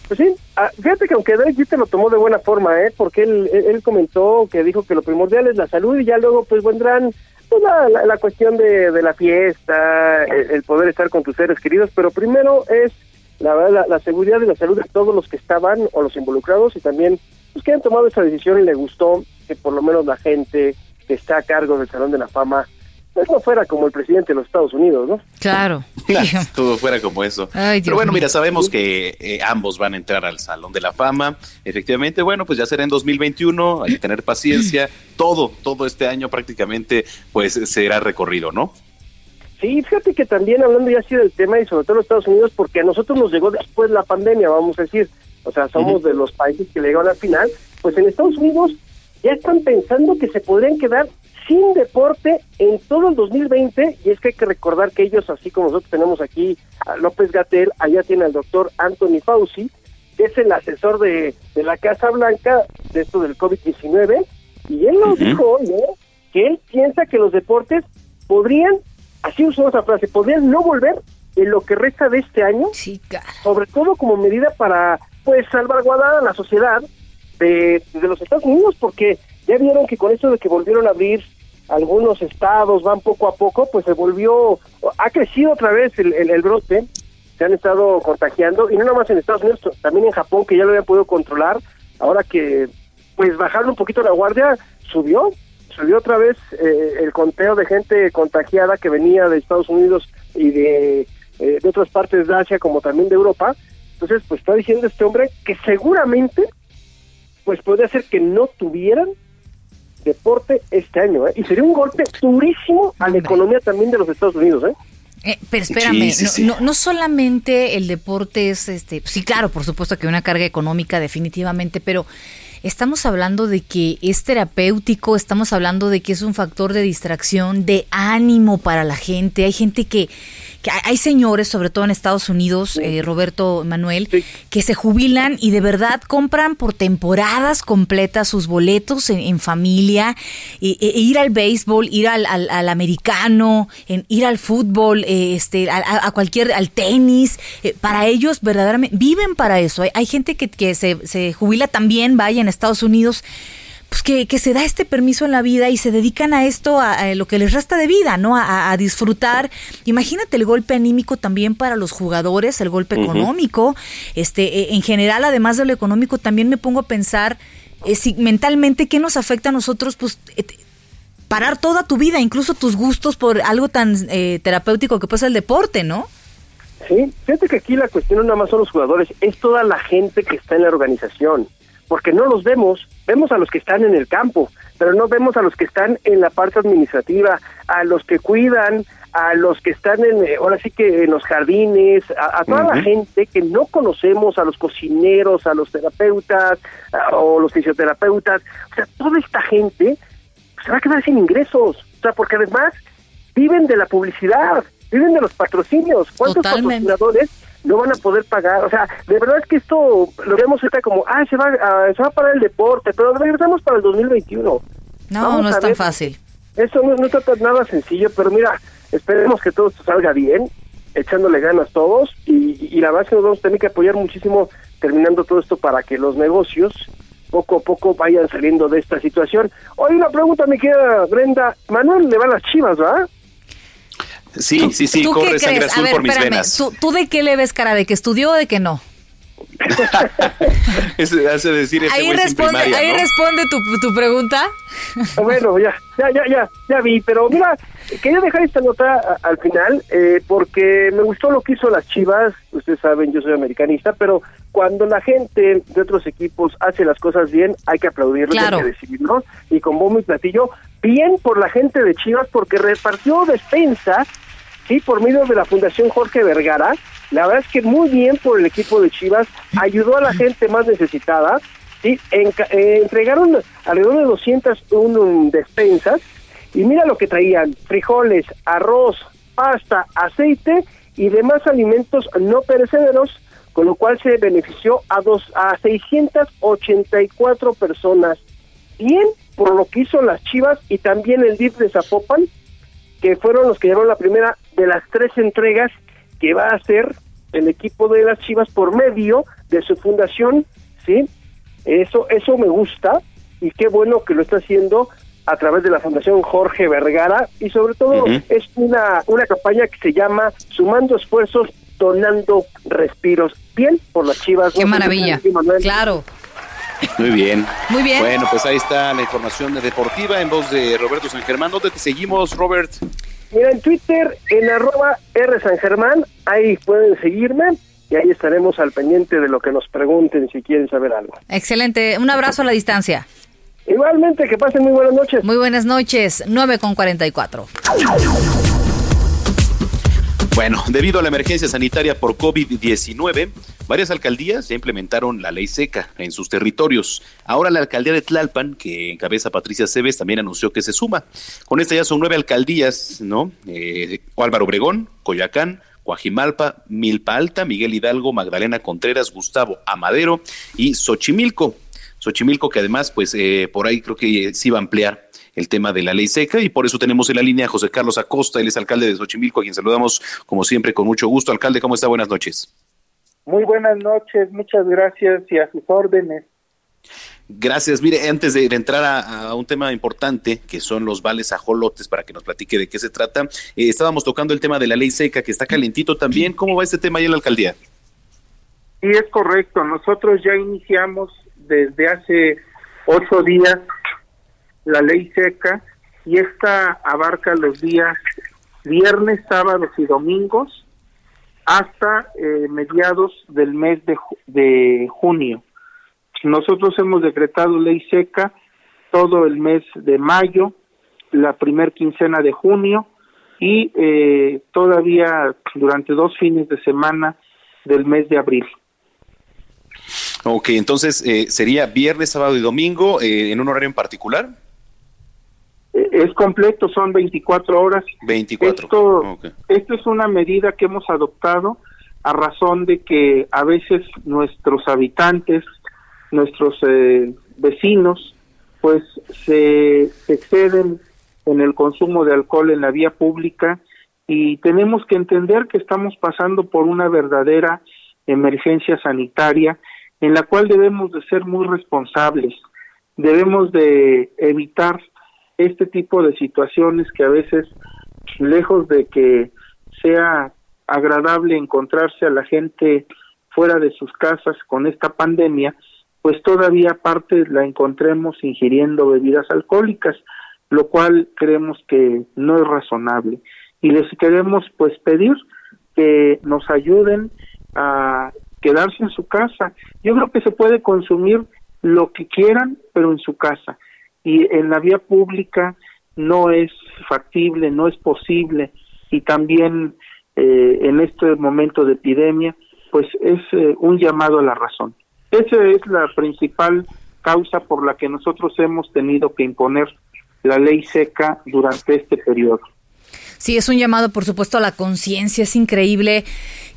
Pues sí, ah, fíjate que aunque Derek Jeter lo tomó de buena forma, ¿eh? porque él, él comentó que dijo que lo primordial es la salud y ya luego pues vendrán pues, la, la, cuestión de, de, la fiesta, el, poder estar con tus seres queridos, pero primero es la, la, la seguridad y la salud de todos los que estaban o los involucrados y también pues que han tomado esa decisión y le gustó que por lo menos la gente que está a cargo del Salón de la Fama pues no fuera como el presidente de los Estados Unidos, ¿no? Claro. Todo fuera como eso. Pero bueno, mira, sabemos que eh, ambos van a entrar al Salón de la Fama. Efectivamente, bueno, pues ya será en 2021, hay que tener paciencia. todo, todo este año prácticamente, pues será recorrido, ¿no? Sí, fíjate que también hablando ya así del tema y sobre todo los Estados Unidos, porque a nosotros nos llegó después la pandemia, vamos a decir, o sea, somos de los países que le llegaron al final, pues en Estados Unidos ya están pensando que se podrían quedar sin deporte en todo el 2020 y es que hay que recordar que ellos, así como nosotros tenemos aquí a López Gatel, allá tiene al doctor Anthony Fauci, que es el asesor de, de la Casa Blanca de esto del COVID-19 y él nos dijo hoy ¿eh? que él piensa que los deportes podrían, así usó esa frase, podrían no volver en lo que resta de este año, sobre todo como medida para pues salvaguardar a la sociedad de, de los Estados Unidos, porque ya vieron que con esto de que volvieron a abrir algunos estados van poco a poco, pues se volvió, ha crecido otra vez el, el, brote, se han estado contagiando, y no nada más en Estados Unidos, también en Japón, que ya lo habían podido controlar, ahora que pues bajaron un poquito la guardia, subió, subió otra vez eh, el conteo de gente contagiada que venía de Estados Unidos y de, eh, de otras partes de Asia, como también de Europa, entonces pues está diciendo este hombre que seguramente pues puede ser que no tuvieran deporte este año, ¿eh? Y sería un golpe durísimo a la economía también de los Estados Unidos, ¿eh? eh pero espérame, No, no, solamente el deporte es, este, sí, claro, por supuesto que una carga económica definitivamente, pero estamos hablando de que es terapéutico, estamos hablando de que es un factor de distracción, de ánimo para la gente. Hay gente que, que hay señores, sobre todo en Estados Unidos, eh, Roberto Manuel, que se jubilan y de verdad compran por temporadas completas sus boletos en, familia, e, ir al béisbol, ir al, al, americano, en, ir al fútbol, eh, este, a, cualquier, al tenis. Eh, para ellos verdaderamente viven para eso. Hay, hay gente que, que se, se jubila también, vaya en Estados Unidos pues que, que, se da este permiso en la vida y se dedican a esto, a, lo que les resta de vida, ¿no? A, disfrutar. Imagínate el golpe anímico también para los jugadores, el golpe económico. Este, eh, en general, además de lo económico, también me pongo a pensar eh, si, mentalmente qué nos afecta a nosotros, pues eh, parar toda tu vida, incluso tus gustos por algo tan terapéutico que puede ser el deporte, ¿no? Sí, fíjate que aquí la cuestión no nada más son los jugadores, es toda la gente que está en la organización porque no los vemos, vemos a los que están en el campo, pero no vemos a los que están en la parte administrativa, a los que cuidan, a los que están en, eh, ahora sí que en los jardines, a, toda la gente que no conocemos, a los cocineros, a los terapeutas o los fisioterapeutas, o sea, toda esta gente se va a quedar sin ingresos, o sea, porque además viven de la publicidad, viven de los patrocinios. ¿Cuántos patrocinadores no van a poder pagar. O sea, de verdad es que esto lo vemos ahorita como, ah, se va, a, se va a parar el deporte, pero regresamos para el 2021. No, no es tan fácil. Eso no, no está nada sencillo, pero mira, esperemos que todo esto salga bien, echándole ganas todos, y, y la verdad es que nos vamos a tener que apoyar muchísimo terminando todo esto para que los negocios poco a poco vayan saliendo de esta situación. Hoy una pregunta me queda, Brenda. Manuel le va a las chivas, ¿verdad? Sí, sí, sí, corre sangre azul por mis venas. ¿tú, de qué le ves cara? ¿De que estudió o de que no? hace decir ese ahí responde, ahí responde tu, tu pregunta. Ah, bueno, ya, ya, ya, ya, ya vi, pero mira, quería dejar esta nota al final eh, porque me gustó lo que hizo las Chivas. Ustedes saben, yo soy americanista, pero cuando la gente de otros equipos hace las cosas bien, hay que aplaudirlo, hay que decirlo, y con bombo y platillo, bien por la gente de Chivas porque repartió despensa, sí, por medio de la Fundación Jorge Vergara. La verdad es que muy bien por el equipo de Chivas, ayudó a la gente más necesitada, sí, eh, entregaron alrededor de 201 despensas y mira lo que traían, frijoles, arroz, pasta, aceite y demás alimentos no perecederos con lo cual se benefició a dos a 684 personas. Bien por lo que hizo las Chivas y también el DIF de Zapopan, que fueron los que llevaron la primera de las tres entregas que va a hacer el equipo de las Chivas por medio de su fundación, ¿sí? Eso eso me gusta y qué bueno que lo está haciendo a través de la Fundación Jorge Vergara y sobre todo es una una campaña que se llama Sumando esfuerzos, donando respiros. Bien por las Chivas. Qué maravilla. Claro. Muy bien. Muy bien. Bueno, pues ahí está la información deportiva en voz de Roberto San Germán. ¿Dónde te seguimos, Robert? Mira, en Twitter, en arroba R San Germán, ahí pueden seguirme y ahí estaremos al pendiente de lo que nos pregunten si quieren saber algo. Excelente. Un abrazo a la distancia. Igualmente, que pasen muy buenas noches. Muy buenas noches. 9 con 44. Bueno, debido a la emergencia sanitaria por COVID-19, varias alcaldías ya implementaron la ley seca en sus territorios. Ahora la alcaldía de Tlalpan, que encabeza Patricia Cebes, también anunció que se suma. Con esta ya son nueve alcaldías, ¿no? Eh, Álvaro Obregón, Coyacán, Coajimalpa, Milpa Alta, Miguel Hidalgo, Magdalena Contreras, Gustavo Amadero y Xochimilco. Xochimilco que además, pues eh, por ahí creo que sí va a ampliar el tema de la ley seca y por eso tenemos en la línea a José Carlos Acosta, él es alcalde de Xochimilco, a quien saludamos como siempre con mucho gusto. Alcalde, ¿cómo está? Buenas noches. Muy buenas noches, muchas gracias y a sus órdenes. Gracias. Mire, antes de entrar a, un tema importante, que son los vales ajolotes, para que nos platique de qué se trata, eh, estábamos tocando el tema de la ley seca, que está calentito también. ¿Cómo va este tema ahí en la alcaldía? Sí, es correcto. Nosotros ya iniciamos desde hace ocho días la ley seca y esta abarca los días viernes, sábados y domingos hasta eh, mediados del mes de, de junio. Nosotros hemos decretado ley seca todo el mes de mayo, la primer quincena de junio y eh, todavía durante dos fines de semana del mes de abril. Ok, entonces eh, sería viernes, sábado y domingo en un horario en particular. Es completo, son 24 horas. 24. Esto, esto es una medida que hemos adoptado a razón de que a veces nuestros habitantes, nuestros eh, vecinos, pues se, se exceden en el consumo de alcohol en la vía pública y tenemos que entender que estamos pasando por una verdadera emergencia sanitaria en la cual debemos de ser muy responsables, debemos de evitar este tipo de situaciones que a veces, lejos de que sea agradable encontrarse a la gente fuera de sus casas con esta pandemia, pues todavía aparte la encontremos ingiriendo bebidas alcohólicas, lo cual creemos que no es razonable. Y les queremos pues pedir que nos ayuden a quedarse en su casa. Yo creo que se puede consumir lo que quieran, pero en su casa y en la vía pública no es factible, no es posible y también eh, en este momento de epidemia, pues es eh, un llamado a la razón. Esa es la principal causa por la que nosotros hemos tenido que imponer la ley seca durante este periodo. Sí, es un llamado, por supuesto, a la conciencia. Es increíble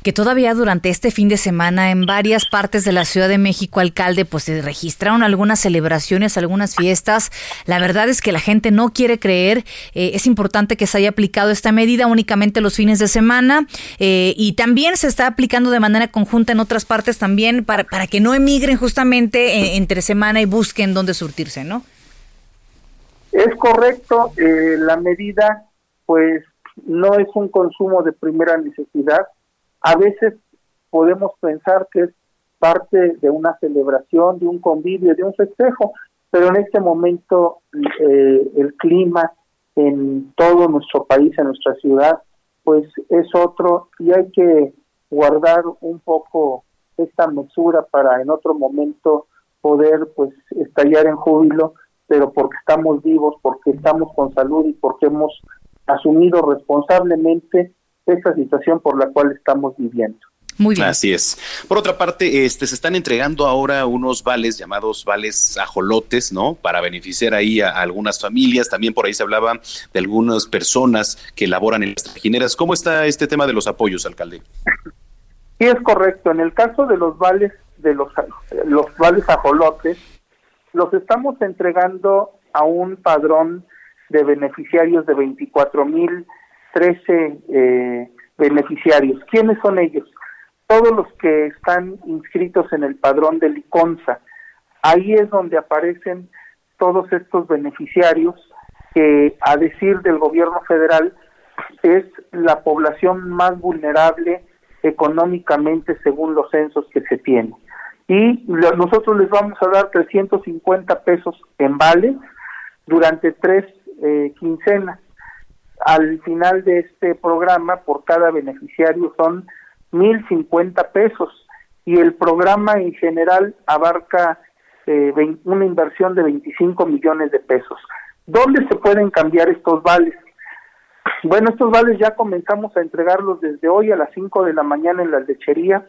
que todavía durante este fin de semana en varias partes de la Ciudad de México, alcalde, pues se registraron algunas celebraciones, algunas fiestas. La verdad es que la gente no quiere creer. Eh, es importante que se haya aplicado esta medida únicamente los fines de semana eh, y también se está aplicando de manera conjunta en otras partes también para, para que no emigren justamente eh, entre semana y busquen dónde surtirse, ¿no? Es correcto, la medida pues no es un consumo de primera necesidad, a veces podemos pensar que es parte de una celebración, de un convivio, de un festejo, pero en este momento eh, el clima en todo nuestro país, en nuestra ciudad, pues es otro y hay que guardar un poco esta mesura para en otro momento poder pues estallar en júbilo, pero porque estamos vivos, porque estamos con salud y porque hemos asumido responsablemente esta situación por la cual estamos viviendo. Muy bien. Así es. Por otra parte, este se están entregando ahora unos vales llamados vales ajolotes, ¿no? Para beneficiar ahí a, algunas familias. También por ahí se hablaba de algunas personas que laboran en las trajineras. ¿Cómo está este tema de los apoyos, alcalde? Sí es correcto. En el caso de los vales de los, los vales ajolotes, los estamos entregando a un padrón de beneficiarios de 24 mil 13 eh, beneficiarios. ¿Quiénes son ellos? Todos los que están inscritos en el padrón del ICONSA. Ahí es donde aparecen todos estos beneficiarios que, a decir del gobierno federal, es la población más vulnerable económicamente según los censos que se tienen. Y nosotros les vamos a dar 350 pesos en vales durante tres eh, quincenas. Al final de este programa, por cada beneficiario son 1.050 pesos y el programa en general abarca eh, una inversión de 25 millones de pesos. ¿Dónde se pueden cambiar estos vales? Bueno, estos vales ya comenzamos a entregarlos desde hoy a las 5 de la mañana en las lecherías,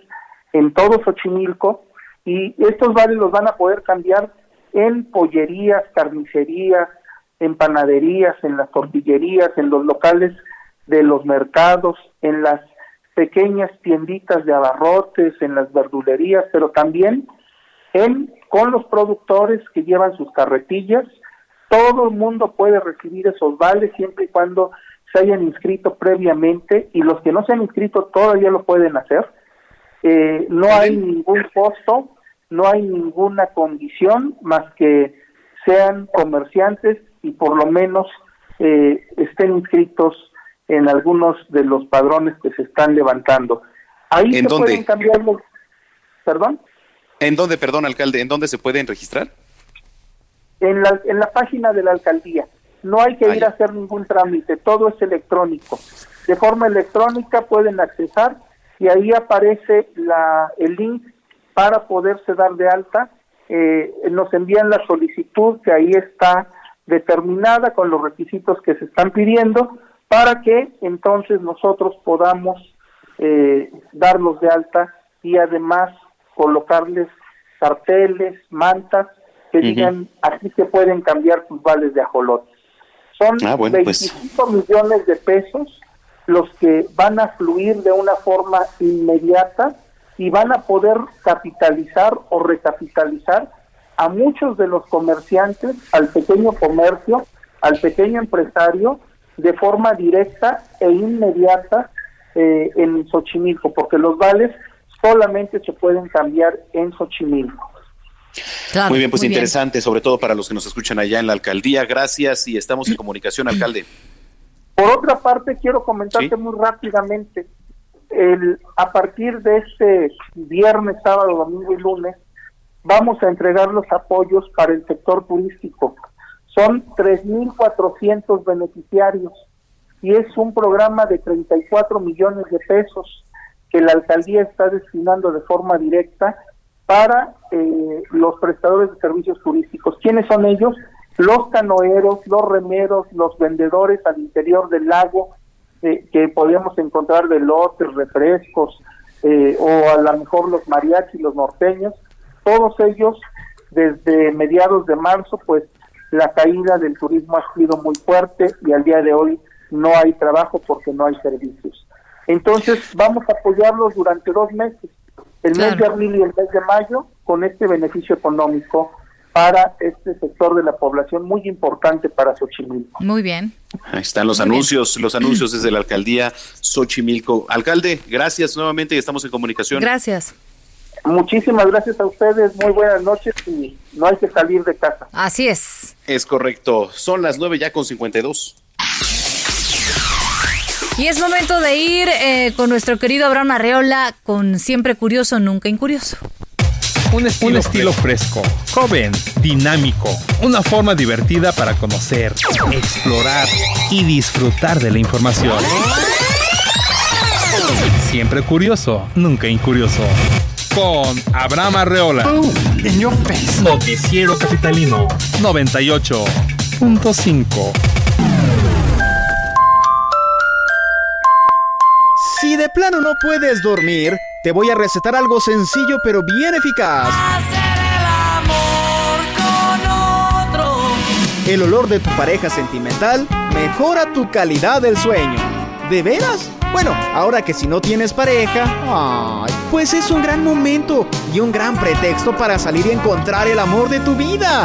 en todo Xochimilco, y estos vales los van a poder cambiar en pollerías, carnicerías, en panaderías, en las tortillerías, en los locales de los mercados, en las pequeñas tienditas de abarrotes, en las verdulerías, pero también en con los productores que llevan sus carretillas. Todo el mundo puede recibir esos vales siempre y cuando se hayan inscrito previamente y los que no se han inscrito todavía lo pueden hacer. Eh, no hay ningún costo, no hay ninguna condición más que sean comerciantes y por lo menos eh, estén inscritos en algunos de los padrones que se están levantando. Ahí ¿En se pueden cambiar los... ¿Perdón? ¿En dónde, perdón, alcalde? ¿En dónde se pueden registrar? En la, en la página de la alcaldía. No hay que ir a hacer ningún trámite, todo es electrónico. De forma electrónica pueden accesar y ahí aparece la, el link para poderse dar de alta. Eh, nos envían la solicitud que ahí está determinada con los requisitos que se están pidiendo para que entonces nosotros podamos eh, darlos de alta y además colocarles carteles, mantas que digan aquí se pueden cambiar tus vales de ajolotes. Son 25 ah, pues. millones de pesos los que van a fluir de una forma inmediata y van a poder capitalizar o recapitalizar a muchos de los comerciantes, al pequeño comercio, al pequeño empresario, de forma directa e inmediata eh, en Xochimilco, porque los vales solamente se pueden cambiar en Xochimilco. muy bien, pues interesante, sobre todo para los que nos escuchan allá en la alcaldía. Gracias y estamos en comunicación, alcalde. Por otra parte, quiero comentarte muy rápidamente, el, a partir de este viernes, sábado, domingo y lunes, vamos a entregar los apoyos para el sector turístico. Son 3.400 beneficiarios y es un programa de 34 millones de pesos que la alcaldía está destinando de forma directa para eh, los prestadores de servicios turísticos. ¿Quiénes son ellos? Los canoeros, los remeros, los vendedores al interior del lago, eh, que podemos encontrar de lotes, refrescos, eh, o a lo mejor los mariachis, los norteños, todos ellos desde mediados de marzo, pues la caída del turismo ha sido muy fuerte y al día de hoy no hay trabajo porque no hay servicios. Entonces vamos a apoyarlos durante dos meses, el mes de abril y el mes de mayo, con este beneficio económico para este sector de la población muy importante para Xochimilco. Muy bien. Ahí están los anuncios, los anuncios desde la alcaldía Xochimilco. Alcalde, gracias nuevamente y estamos en comunicación. Gracias. Muchísimas gracias a ustedes, muy buenas noches y no hay que salir de casa. Así es. Es correcto, son las nueve ya con 52. Y es momento de ir eh, con nuestro querido Abraham Arreola con Siempre Curioso, Nunca Incurioso. Un estilo, Un estilo fresco, joven, dinámico, una forma divertida para conocer, explorar y disfrutar de la información. Siempre curioso, nunca incurioso con Abraham Arreola. Noticiero Capitalino 98.5. Si de plano no puedes dormir, te voy a recetar algo sencillo pero bien eficaz. Hacer el amor con otro. El olor de tu pareja sentimental mejora tu calidad del sueño. ¿De veras? Bueno, ahora que si no tienes pareja, ay, pues es un gran momento y un gran pretexto para salir y encontrar el amor de tu vida.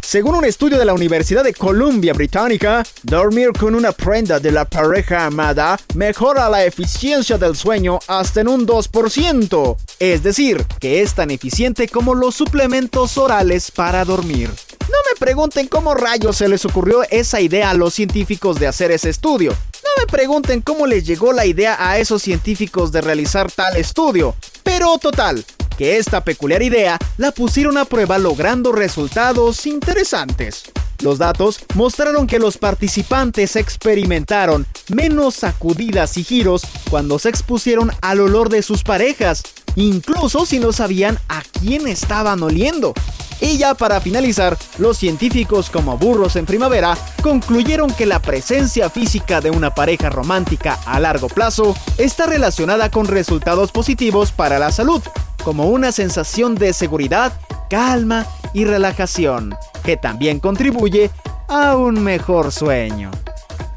Según un estudio de la Universidad de Columbia Británica, dormir con una prenda de la pareja amada mejora la eficiencia del sueño hasta en un 2%. Es decir, que es tan eficiente como los suplementos orales para dormir. No me pregunten cómo rayos se les ocurrió esa idea a los científicos de hacer ese estudio. No me pregunten cómo les llegó la idea a esos científicos de realizar tal estudio. Pero total, que esta peculiar idea la pusieron a prueba logrando resultados interesantes. Los datos mostraron que los participantes experimentaron menos sacudidas y giros cuando se expusieron al olor de sus parejas, incluso si no sabían a quién estaban oliendo. Y ya para finalizar, los científicos como burros en primavera concluyeron que la presencia física de una pareja romántica a largo plazo está relacionada con resultados positivos para la salud, como una sensación de seguridad, calma y relajación, que también contribuye a un mejor sueño.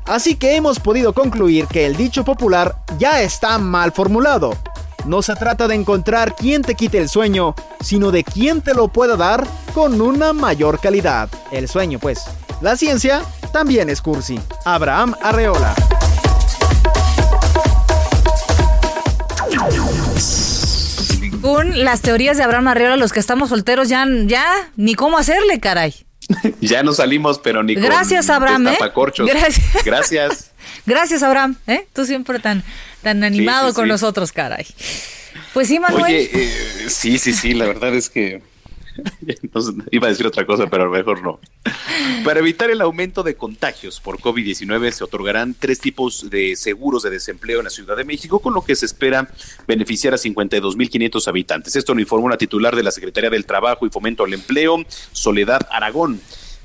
Así que hemos podido concluir que el dicho popular ya está mal formulado no se trata de encontrar quién te quite el sueño, sino de quién te lo pueda dar con una mayor calidad. El sueño, pues. La ciencia también es cursi. Abraham Arreola. Con las teorías de Abraham Arreola, los que estamos solteros ya, ya ni cómo hacerle, caray. ya no salimos, pero ni Gracias, Abraham, ¿eh? Gracias. Gracias. Gracias, Abraham. ¿eh? Tú siempre tan, tan animado con nosotros, caray. Pues sí, Manuel. Oye, eh, sí, sí, sí, la verdad es que iba a decir otra cosa, pero mejor no. Para evitar el aumento de contagios por COVID-19 se otorgarán tres tipos de seguros de desempleo en la Ciudad de México, con lo que se espera beneficiar a 52.500 habitantes. Esto lo informó una titular de la Secretaría del Trabajo y Fomento al Empleo, Soledad Aragón.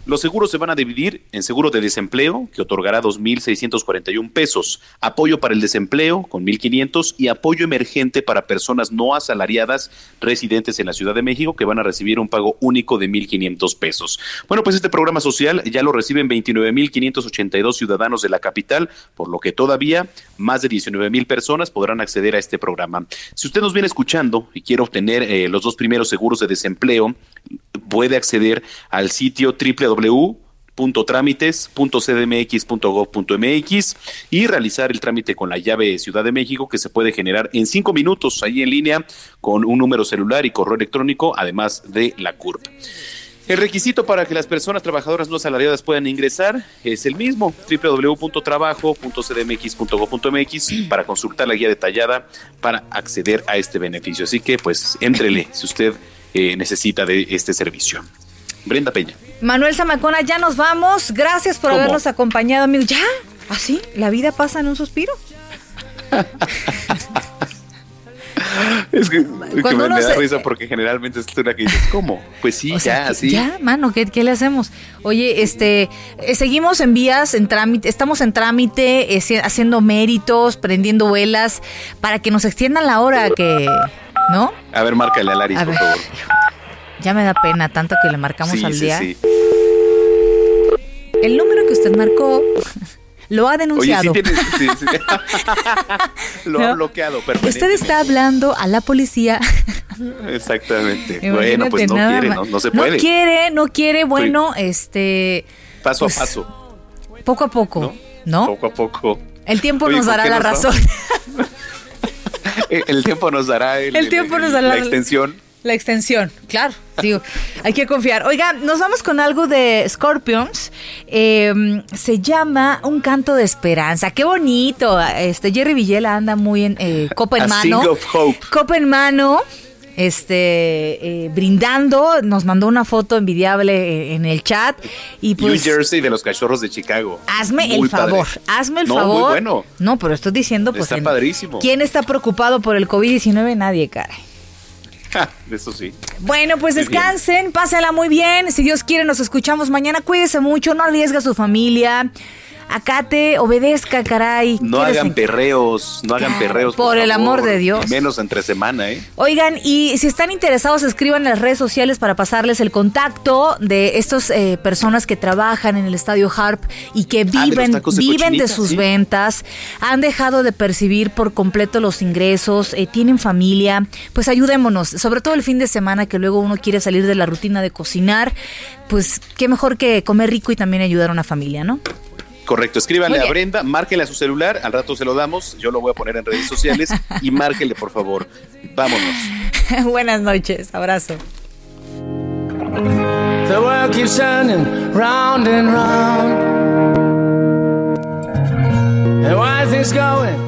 Los seguros se van a dividir en seguro de desempleo, que otorgará 2.641 pesos, apoyo para el desempleo, con 1.500, y apoyo emergente para personas no asalariadas residentes en la Ciudad de México, que van a recibir un pago único de 1.500 pesos. Bueno, pues este programa social ya lo reciben 29.582 ciudadanos de la capital, por lo que todavía más de 19.000 personas podrán acceder a este programa. Si usted nos viene escuchando y quiere obtener eh, los dos primeros seguros de desempleo, puede acceder al sitio www.trámites.cdmx.gov.mx y realizar el trámite con la llave Ciudad de México que se puede generar en cinco minutos ahí en línea con un número celular y correo electrónico, además de la CURP. El requisito para que las personas trabajadoras no asalariadas puedan ingresar es el mismo, www.trabajo.cdmx.gov.mx para consultar la guía detallada para acceder a este beneficio. Así que pues entrele si usted eh, necesita de este servicio. Brenda Peña. Manuel Zamacona, ya nos vamos. Gracias por habernos acompañado, amigo. ¿Ya? ¿Así? ¿La vida pasa en un suspiro? es que, me, da risa porque generalmente es una que dices, ¿cómo? Pues sí, ya, sí. Ya, mano, ¿qué, ¿qué, le hacemos? Oye, este, eh, seguimos en vías, en trámite, estamos en trámite, eh, haciendo méritos, prendiendo velas, para que nos extiendan la hora que, ¿no? A ver, márcale a Laris, por favor. Ya me da pena tanto que le marcamos al día. El número que usted marcó lo ha denunciado. lo ha bloqueado Usted está hablando a la policía. Exactamente. bueno, pues no quiere, no, se puede. No quiere, no quiere, bueno, este... Paso a pues, paso. Poco a poco, ¿no? Poco a poco. El tiempo nos dará la razón. El tiempo nos dará el, tiempo nos dará la extensión la extensión, claro, digo, hay que confiar. Oiga, nos vamos con algo de Scorpions. Em, se llama Un canto de esperanza. Qué bonito. Este Jerry Villela anda muy en eh, copa en mano. Copa en mano. Este eh, brindando, nos mandó una foto envidiable en el chat y pues New Jersey de los cachorros de Chicago. Hazme el favor, hazme el no, favor. Muy bueno. No, pero estoy diciendo pues está padrísimo. ¿Quién está preocupado por el COVID-19? Nadie, caray. Eso sí. Bueno, pues descansen, pásenla muy bien. Si Dios quiere, nos escuchamos mañana. Cuídese mucho, no arriesgue a su familia. Acate, obedezca, caray. No hagan perreos, no hagan perreos. Por, el amor de Dios. Menos entre semana, ¿eh? Oigan, y si están interesados, escriban en las redes sociales para pasarles el contacto de estas eh, personas que trabajan en el Estadio Harp y que Ah, viven, de viven de sus sí. ventas, han dejado de percibir por completo los ingresos, eh, tienen familia, pues ayudémonos, sobre todo el fin de semana que luego uno quiere salir de la rutina de cocinar, pues qué mejor que comer rico y también ayudar a una familia, ¿no? Correcto, escríbanle a. Brenda, márquenle a su celular, al rato se lo damos, yo lo voy a poner en redes sociales y márquenle, por favor. Vámonos. Buenas noches, abrazo. The world keeps turning round and round. And why things going?